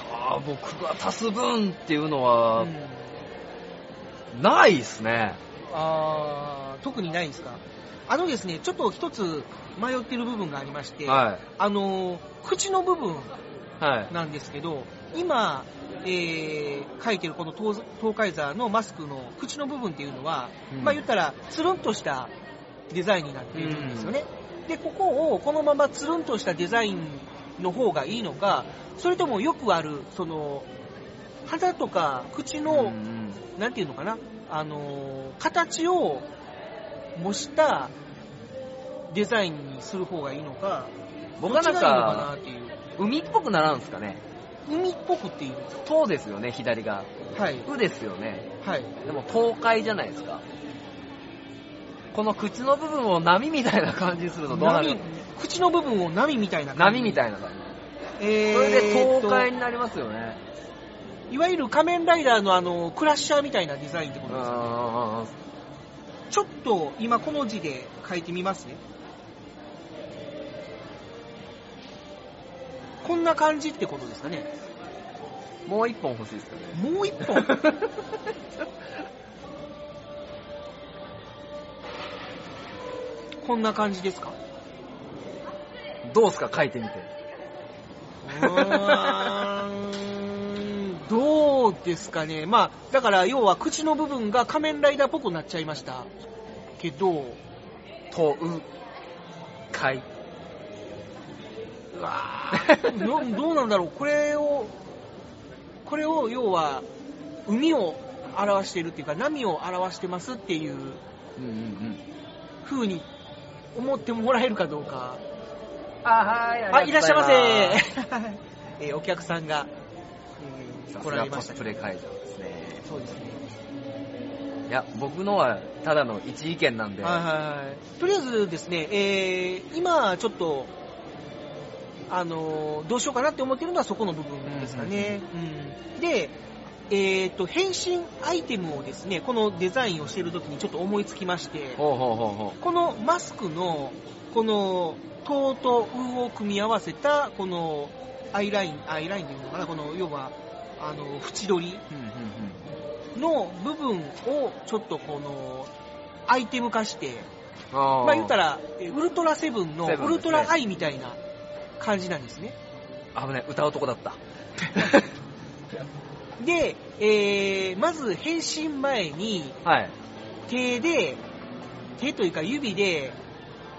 B: ああ、僕が足す分っていうのは、
D: うん
B: ないっすね。
D: あー特にないんですか？あのですね、ちょっと一つ迷ってる部分がありまして、
B: は
D: あのー、口の部分
B: い。はい。
D: なんですけど、今、えー書いてるこの東東海座のマスクの口の部分っていうのは、
B: うん
D: まあ言ったら、つるんとしたデザインになっているんですよね。で、ここをこのままつるんとしたデザインの方がいいのか、それともよくある、その、肌とか口の、なんていうのかな、あのー形を模したデザインにする方がいいのか、
B: 僕はなん
D: かな
B: か、
D: っていう。
B: 海っぽくならんすかね。
D: 海っぽくっていう。
B: とですよね、左が。
D: はい。
B: うですよね。
D: はい。
B: でも東海じゃないですか。この口の部分を波みたいな感じにするとどうなる？
D: 波、口の部分を波みたいな感じ？
B: 波みたいな感じ。
D: えー
B: それで東
D: と
B: 海になりますよね。
D: いわゆる仮面ライダーのあの、クラッシャーみたいなデザインってことですよね。
B: あ
D: ちょっと今この字で書いてみますね。こんな感じってことですかね。
B: ーもう一本欲しいですよね。
D: もう一本？こんな感じですか？
B: どうすか？書いてみて。
D: うーんどうですかね。まあ、だから要は口の部分が仮面ライダーっぽくなっちゃいました。けど、
B: と、う、海。
D: うわー どどうなんだろう。これを、これを要は、海を表してるっていうか、波を表してますっていう
E: うんうんうん。
D: 風に思ってもらえるかどうか。
B: あ、はい、
D: あ、いらっしゃいませ。
B: す。
D: えーお客さんが、えー来
E: さすがコス
D: られましたけど
E: プレ会場ですね。
D: そうですね。
E: いや、僕のはただの一意見なんで、
D: はいはいはい。とりあえずですね、えー、今ちょっと、あのーどうしようかなって思ってるのはそこの部分ですかね。うんで、えっ、と、変身アイテムをですね、このデザインをしてる時にちょっと思いつきまして、
E: ほうほうほうほ
D: このマスクの、この、トとウを組み合わせた、この、アイライン、アイラインっていうのかな、この、要は、あの、縁取りの部分を、ちょっとこの、アイテム化して、まあ言ったら、えウルトラセブンのウルトラアイみたいな感じなんですね。
E: 危ない、歌うとこだった。
D: で、えー、まず変身前に
E: はい。
D: 手で、手というか指で、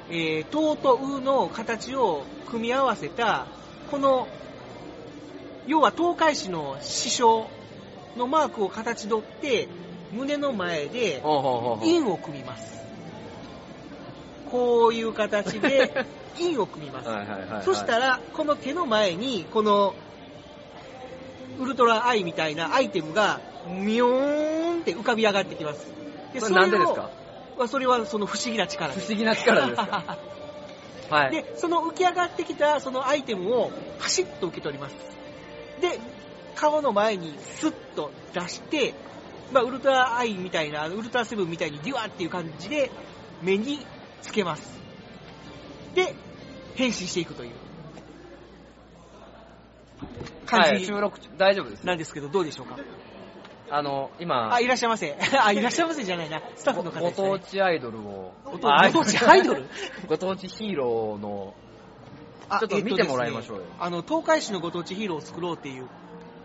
D: えー、トとウの形を組み合わせた、この、要は東海市の師匠のマークを形取って、胸の前で。印を組みます。こういう形で、印を組みます。そしたら、この手の前に、この、ウルトラアイみたいなアイテムが、ミョーンって浮かび上がってきます。
E: それなんでですか？
D: かそれはその不思議な力です。
E: 不思議な力ですか？はい。
D: で、その浮き上がってきたそのアイテムをパシッと受け取ります。で、顔の前にスッと出して、まあ、ウルトラアイみたいな、ウルトラセブンみたいにデュワっていう感じで目につけます。で、変身していくという感
E: はい、
D: じ
E: 収録中、大丈夫です。
D: なんですけど、どうでしょうか？
E: あの、今、
D: あ、いらっしゃいませ。あ、いらっしゃいませじゃないな。スタッフの方
E: ご
D: です、ね。
E: 当地アイドルを、
D: ご当地アイドル？
E: ご当地ヒーローの、
D: あ
E: ちょっと見てもらいましょうよ。
D: えね。あの、東海市のご当地ヒーローを作ろうっていう。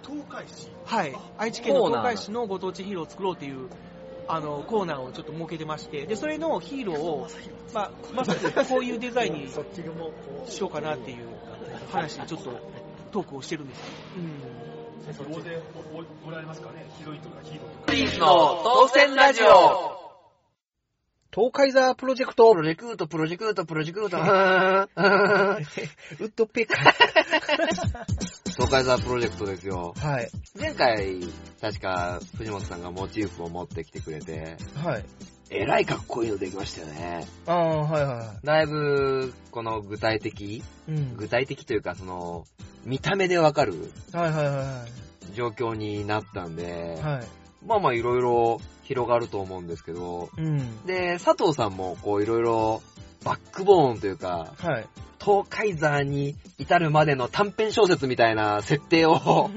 F: 東海市
D: はい、愛知県の東海市のご当地ヒーローを作ろうというあのコーナーをちょっと設けてまして、でそれのヒーローを、まあ、まさにこういうデザインに
F: そっちもこう
D: しようかなっていう話でちょっとトークをしてるんです。よ。うん。
F: そこでおおおられますかね？ヒロインとかヒーローとか。
E: の当選ラジオ
D: 東海ザープロジェクト
B: プロジェクト、プロジェクト、プロジェクト、
D: ウッドペッカ
B: 東海ザープロジェクトですよ。
D: ー。はい。
B: 前回、確か、藤本さんがモチーフを持ってきてくれて、
D: はい。
B: えらいかっこいいのできましたよね。
D: ああ、はいは
B: だいぶ、この具体的、
D: い。うん。
B: 具体的というか、その、見た目でわかる
D: はいはいは
B: 状況になったんで。
D: はい。
B: まあまあいろいろ広がると思うんですけど、
D: うん。
B: で、佐藤さんもこういろいろバックボーンというか、
D: はい。
B: 東海座に至るまでの短編小説みたいな設定を考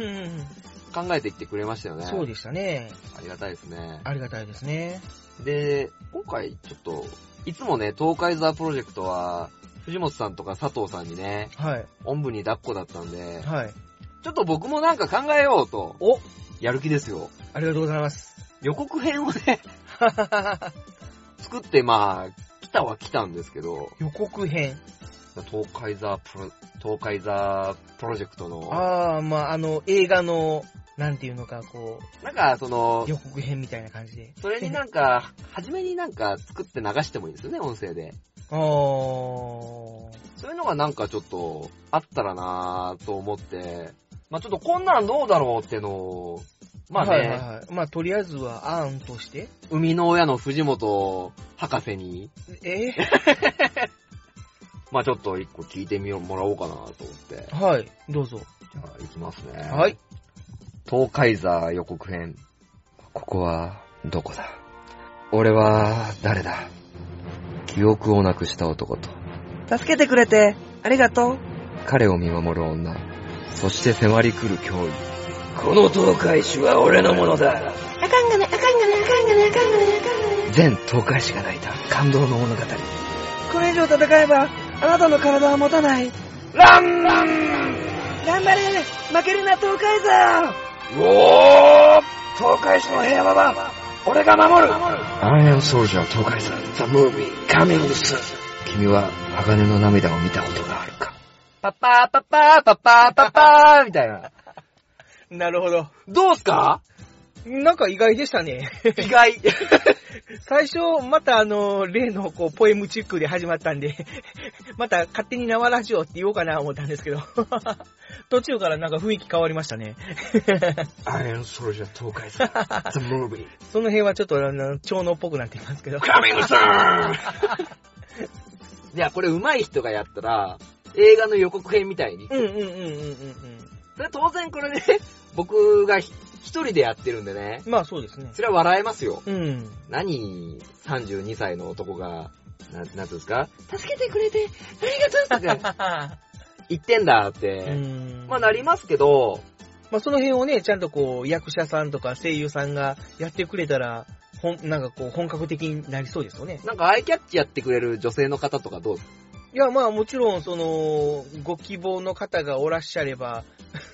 B: えてきてくれましたよね。
D: そうでしたね。
B: ありがたいですね。
D: ありがたいですね。
B: で、今回ちょっと、いつもね、東海座プロジェクトは、藤本さんとか佐藤さんにね、
D: はい。
B: おんぶに抱っこだったんで、
D: はい。
B: ちょっと僕もなんか考えようと、
D: お
B: やる気ですよ。
D: ありがとうございます。
B: 予告編をね、作ってまあ、来たは来たんですけど、
D: 予告編。
B: 東海座プロ、東海座プロジェクトの、
D: ああ、まあ、あの、映画の、なんていうのか、こ
B: なんかその
D: う、、予告編みたいな感じで。
B: それになんか、初めになんか作って流してもいいですよね、音声で。
D: あー。
B: そういうのがなんかちょっと、あったらなぁと思って、まあちょっとこんなんどうだろうってのを、まあね、
D: はいはいはい。まあ、とりあえずは案として。
B: 生みの親の藤本博士に、
D: え？
B: まあちょっと一個聞いてみよもらおうかなと思って。
D: ー、はい、どうぞ。
B: じゃあ、いきますね。
D: はい。
B: 東海座予告編。ここは、どこだ？俺は、誰だ？記憶をなくした男と、
G: 助けてくれて、ありがとう。
B: 彼を見守る女、そして迫り来る脅威。この東海市は俺のものだ
G: あかんがね、あかんがね、あかんがね、あかんがね、あかんがね。
B: 全東海市が泣いた感動の物語。
G: これ以上戦えば、あなたの体は持たない。
B: ランラン
G: 頑張れ負けるな、東海座
B: うおー東海市の平和は、俺が守るアイアンソルジャー東海座 The Movie Coming Soon 君は鋼の涙を見たことがあるかパッパーパッパーパッパーパッパーみたいな。
D: なるほど。
B: どうすか？
D: なんか意外でしたね。
B: 意外。
D: 最初、またあの、例のこう、ポエムチックで始まったんで、また勝手に生ラジオって言おうかな思ったんですけど、途中からなんか雰囲気変わりましたね。
B: I am Soldier 東海座 The Movie
D: その辺はちょっとあの、超能っぽくなっていますけど。
B: Coming soon! いや、これ上手い人がやったら、映画の予告編みたいに。
D: うんうんうんうんうんうん。
B: それ当然これね、僕がひ一人でやってるんでね、
D: まあそうですね。
B: それは笑えますよ。
D: うん。
B: 何、32歳の男が、ななんていうんですか？助けてくれて、ありがとうとか 言ってんだっ
D: う
B: て、
D: ん。
B: まあなりますけど、
D: まあその辺をね、ちゃんとこう、役者さんとか声優さんがやってくれたら、ほん、なんかこう、本格的になりそうですよね。
B: なんかアイキャッチやってくれる女性の方とかどう
D: いや、まあもちろん、その、ご希望の方がおらっしゃれば、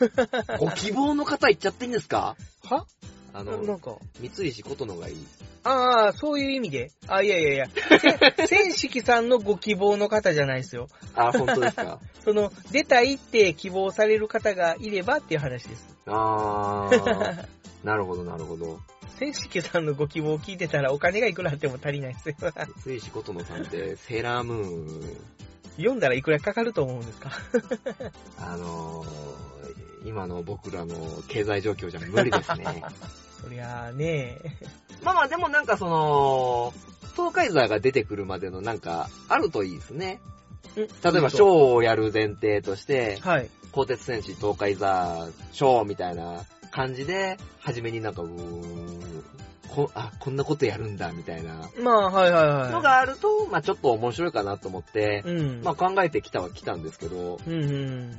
B: ご希望の方言っちゃっていいんですか？
D: は？
B: あ
D: な
B: の、
D: んか、
B: 三石ことのがいい。
D: ああ、そういう意味で？あ、いやいやいや。せ千式さんのご希望の方じゃないですよ。
B: あ、本当ですか？
D: その、出たいって希望される方がいればっていう話です。
B: あー、なるほどなるほど。
D: 千式さんのご希望を聞いてたらお金がいくらあっても足りないですよ。
B: 三石ことのさんって、セーラームーン、
D: 読んだらいくらかかると思うんですか？
B: あのー、今の僕らの経済状況じゃ無理ですね。
D: そりゃあね
B: まあまあでもなんかその、東海座が出てくるまでのなんか、あるといいですね。例えば、ショーをやる前提として、
D: はい。
B: 鋼鉄戦士東海座、ショーみたいな感じで、初めになんか、うーん、こ、あ、こんなことやるんだ、みたいな
D: まあ、はいはいはい。
B: のがあると、まあちょっと面白いかなと思って、
D: うん。
B: まあ考えてきたは来たんですけど、
D: うんうん。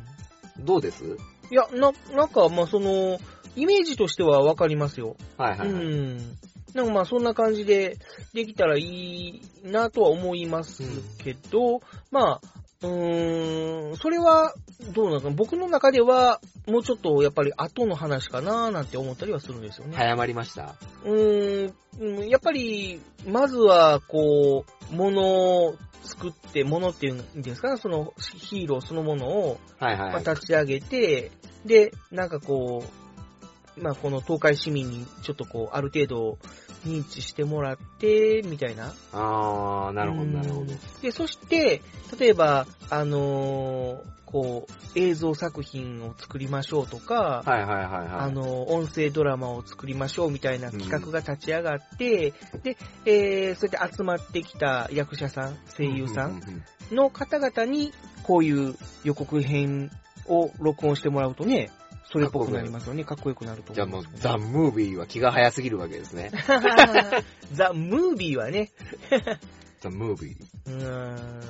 B: どうです？
D: いや、な、なんか、まあその、イメージとしてはわかりますよ。
B: はいはいはい。
D: うん。なんかまあそんな感じでできたらいいなとは思いますけど、まあ、うーん、それはどうなのか？な僕の中ではもうちょっとやっぱり後の話かななんて思ったりはするんですよね。
B: 早まりました。
D: うーんうん、やっぱり、まずは、こう、ものを作って、ものっていうんですか？ね、そのヒーローそのものを、まあ、
B: はいはいはい。
D: 立ち上げて、で、なんかこう、まあ、この東海市民にちょっとこう、ある程度認知してもらって、みたいな。
B: あー、なるほどなるほど。
D: で、そして、例えば、あのーこう、映像作品を作りましょうとか、
B: はいはいはいはい。
D: あの、音声ドラマを作りましょうみたいな企画が立ち上がって、で、えー、そうやって集まってきた役者さん、声優さん
B: ううう
D: の方々に、こういう予告編を録音してもらうとね、それっぽくなりますよね。かっこよくなると
B: じゃあもうザ・ムービーは気が早すぎるわけですね。
D: ザ・ムービーはね、
B: ザ・ムービー。
D: うーん、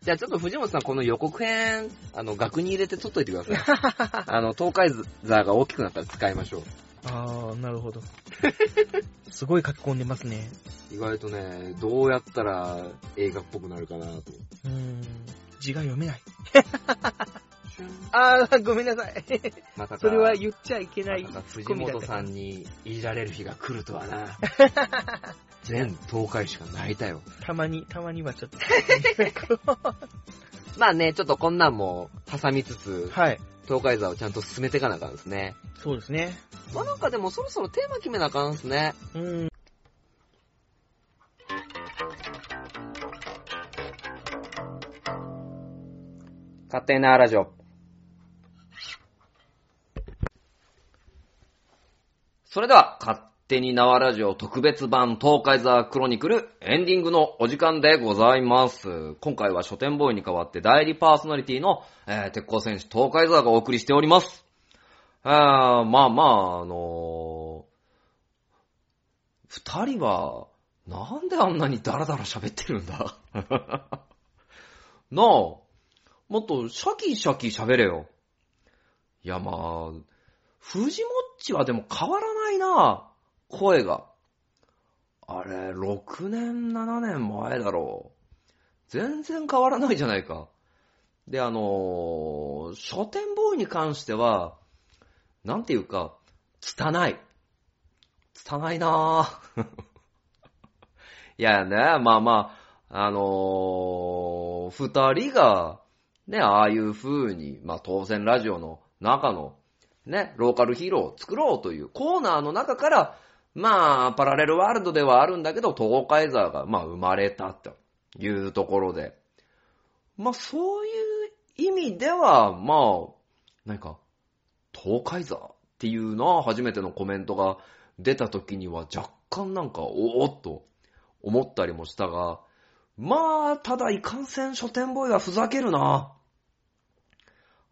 B: じゃあちょっと藤本さん、この予告編、あの、額に入れて撮っといてください。あの、東海座が大きくなったら使いましょう。
D: あー、なるほど。すごい書き込んでますね。
B: 意外とね、どうやったら映画っぽくなるかなと。
D: うーん、字が読めない。あー、ごめんなさい。
B: まさか、
D: それは言っちゃいけない
B: まさか藤本さんにいじられる日が来るとはな。全東海しか泣いたよ。
D: たまに、たまにはちょっと。
B: まあね、ちょっとこんなんも挟みつつ、
D: はい。
B: 東海座をちゃんと進めていかなあかんですね。
D: そうですね。
B: まあなんかでもそろそろテーマ決めなあかんですね。
D: うーん。
H: 勝手なラジオ。それでは、勝手に縄ラジオ特別版東海ザクロニクルエンディングのお時間でございます。今回は書店ボーイに代わって代理パーソナリティの、えー鉄鋼選手東海ザがお送りしております。あーまあまあ、あのー二人は、なんであんなにダラダラ喋ってるんだ？なあ、もっとシャキシャキ喋れよ。いやまあ、藤もっちはでも変わらないな、声が。あれ、6年、7年前だろう。全然変わらないじゃないか。で、あのー書店ボーイに関しては、なんていうか、汚い。汚いなぁ。いやね、まあまあ、あのー二人が、ね、ああいう風に、まあ当然ラジオの中の
B: ね、ローカルヒーローを作ろうというコーナーの中から、まあ、パラレルワールドではあるんだけど、東海座が、まあ、生まれたというところで、まあ、そういう意味では、まあ、何か、東海座っていうのは初めてのコメントが出た時には若干なんか、おおっと思ったりもしたが、まあ、ただいかんせん書店ボーイはふざけるな。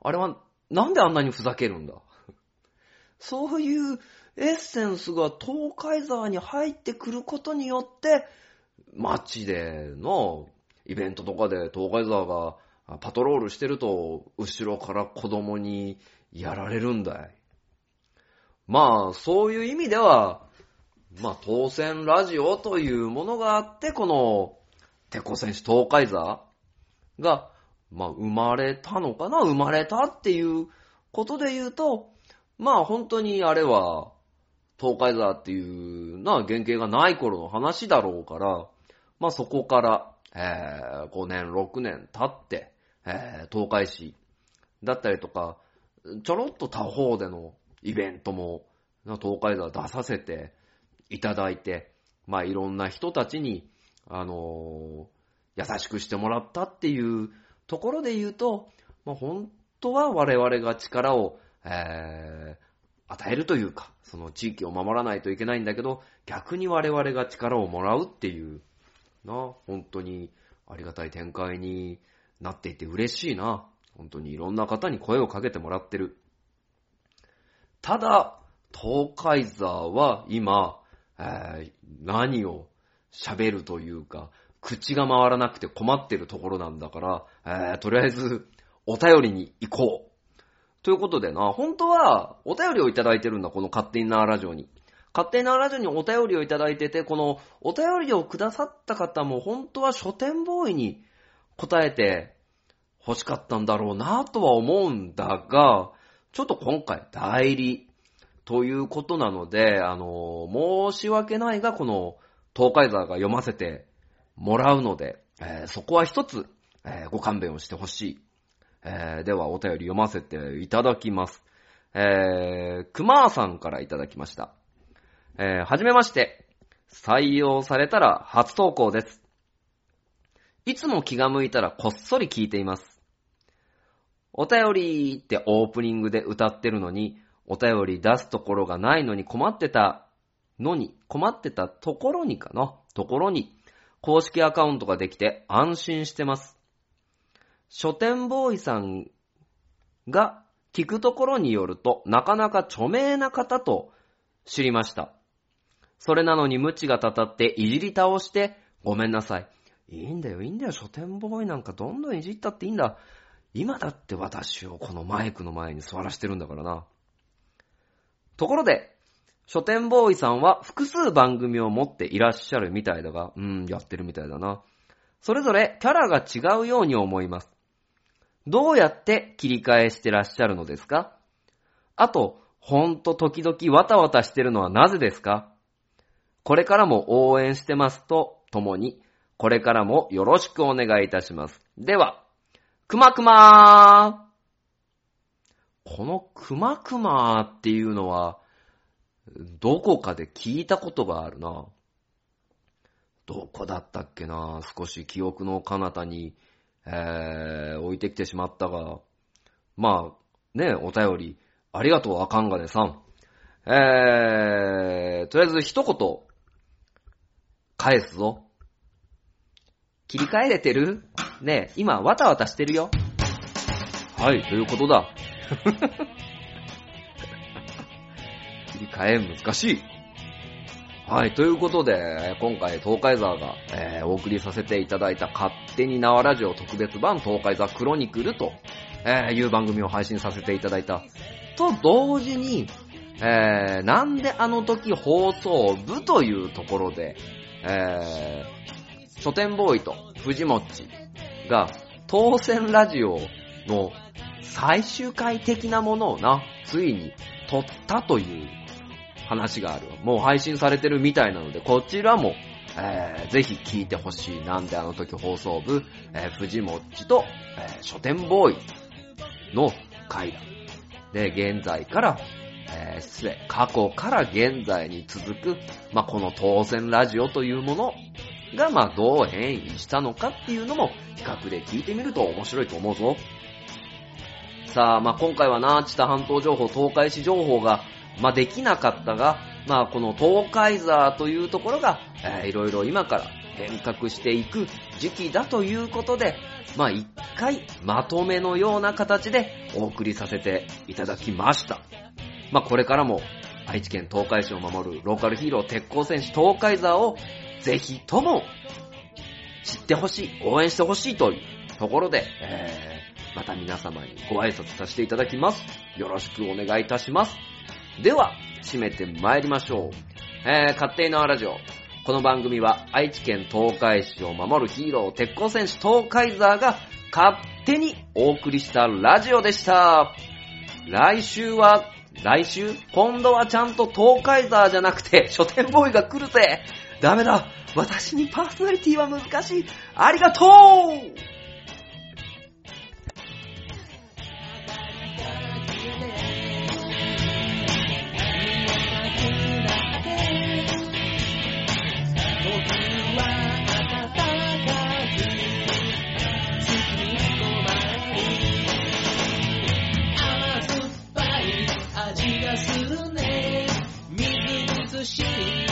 B: あれは、なんであんなにふざけるんだ？そういうエッセンスが東海沢に入ってくることによって、街でのイベントとかで東海沢がパトロールしてると、後ろから子供にやられるんだい。まあ、そういう意味では、まあ、当選ラジオというものがあって、この、テコ選手東海座が、まあ、生まれたのかな生まれたっていうことで言うと、まあ、本当にあれは、東海座っていうな、原型がない頃の話だろうから、まあ、そこから、えー、5年、6年経って、えー、東海市だったりとか、ちょろっと他方でのイベントも、東海座出させていただいて、まあいろんな人たちに、あのー優しくしてもらったっていうところで言うと、まあ本当は我々が力を、えー与えるというか、その地域を守らないといけないんだけど、逆に我々が力をもらうっていう、な、本当にありがたい展開になっていて嬉しいな。本当にいろんな方に声をかけてもらってる。ただ、東海座は今、えー何を喋るというか、口が回らなくて困ってるところなんだから、えーとりあえず、お便りに行こう。ということでな、本当は、お便りをいただいてるんだ、この勝手になラジオに。勝手になラジオにお便りをいただいてて、このお便りをくださった方も本当は書店ボーイに答えて欲しかったんだろうなとは思うんだが、ちょっと今回代理ということなので、あの、申し訳ないが、この東海座が読ませてもらうので、えーそこは一つ、えーご勘弁をしてほしい。えーでは、お便り読ませていただきます。えー、熊ーさんからいただきました。えーはじめまして。採用されたら初投稿です。いつも気が向いたらこっそり聞いています。お便りってオープニングで歌ってるのに、お便り出すところがないのに困ってたのに、困ってたところにかな、ところに、公式アカウントができて安心してます。書店ボーイさんが聞くところによると、なかなか著名な方と知りました。それなのに無知がたたっていじり倒して、ごめんなさい。いいんだよ、いいんだよ、書店ボーイなんかどんどんいじったっていいんだ。今だって私をこのマイクの前に座らしてるんだからな。ところで、書店ボーイさんは複数番組を持っていらっしゃるみたいだが、うん、やってるみたいだな。それぞれキャラが違うように思います。どうやって切り替えしてらっしゃるのですか？あと、ほんと時々わたわたしてるのはなぜですか？これからも応援してますとともに、これからもよろしくお願いいたします。では、くまくまーこのくまくまーっていうのは、どこかで聞いたことがあるな。どこだったっけな？少し記憶の彼方に、えー、置いてきてしまったが、まあ、ね、お便り、ありがとう、あかんがねさん。えー、とりあえず一言、返すぞ。切り替えれてる？ねえ、今、わたわたしてるよ。はい、ということだ。切り替え難しい。はい、ということで、今回東海沢が、えーお送りさせていただいた勝手に縄ラジオ特別版東海沢クロニクルと、えーいう番組を配信させていただいた。と同時に、えーなんであの時放送部というところで、えー書店ボーイと藤もっちが当選ラジオの最終回的なものをな、ついに撮ったという話がある。もう配信されてるみたいなので、こちらも、えーぜひ聞いてほしい。なんであの時放送部、えー藤もっちと、えー書店ボーイの回だ。で、現在から、えー失礼、過去から現在に続く、まあ、この当選ラジオというものが、まあ、どう変異したのかっていうのも、比較で聞いてみると面白いと思うぞ。さあ、まあ、今回はな、知多半島情報、東海市情報が、まあ、できなかったが、まあ、この東海座というところが、えーいろいろ今から変革していく時期だということで、まあ、一回まとめのような形でお送りさせていただきました。まあ、これからも愛知県東海市を守るローカルヒーロー鉄鋼戦士東海座をぜひとも知ってほしい、応援してほしいというところで、えーまた皆様にご挨拶させていただきます。よろしくお願いいたします。では、締めて参りましょう。えー、勝手に縄ラジオ。この番組は愛知県東海市を守るヒーロー鉄鋼戦士東海ザーが勝手にお送りしたラジオでした。来週は、来週？今度はちゃんと東海ザーじゃなくて書店ボーイが来るぜダメだ私にパーソナリティは難しいありがとう she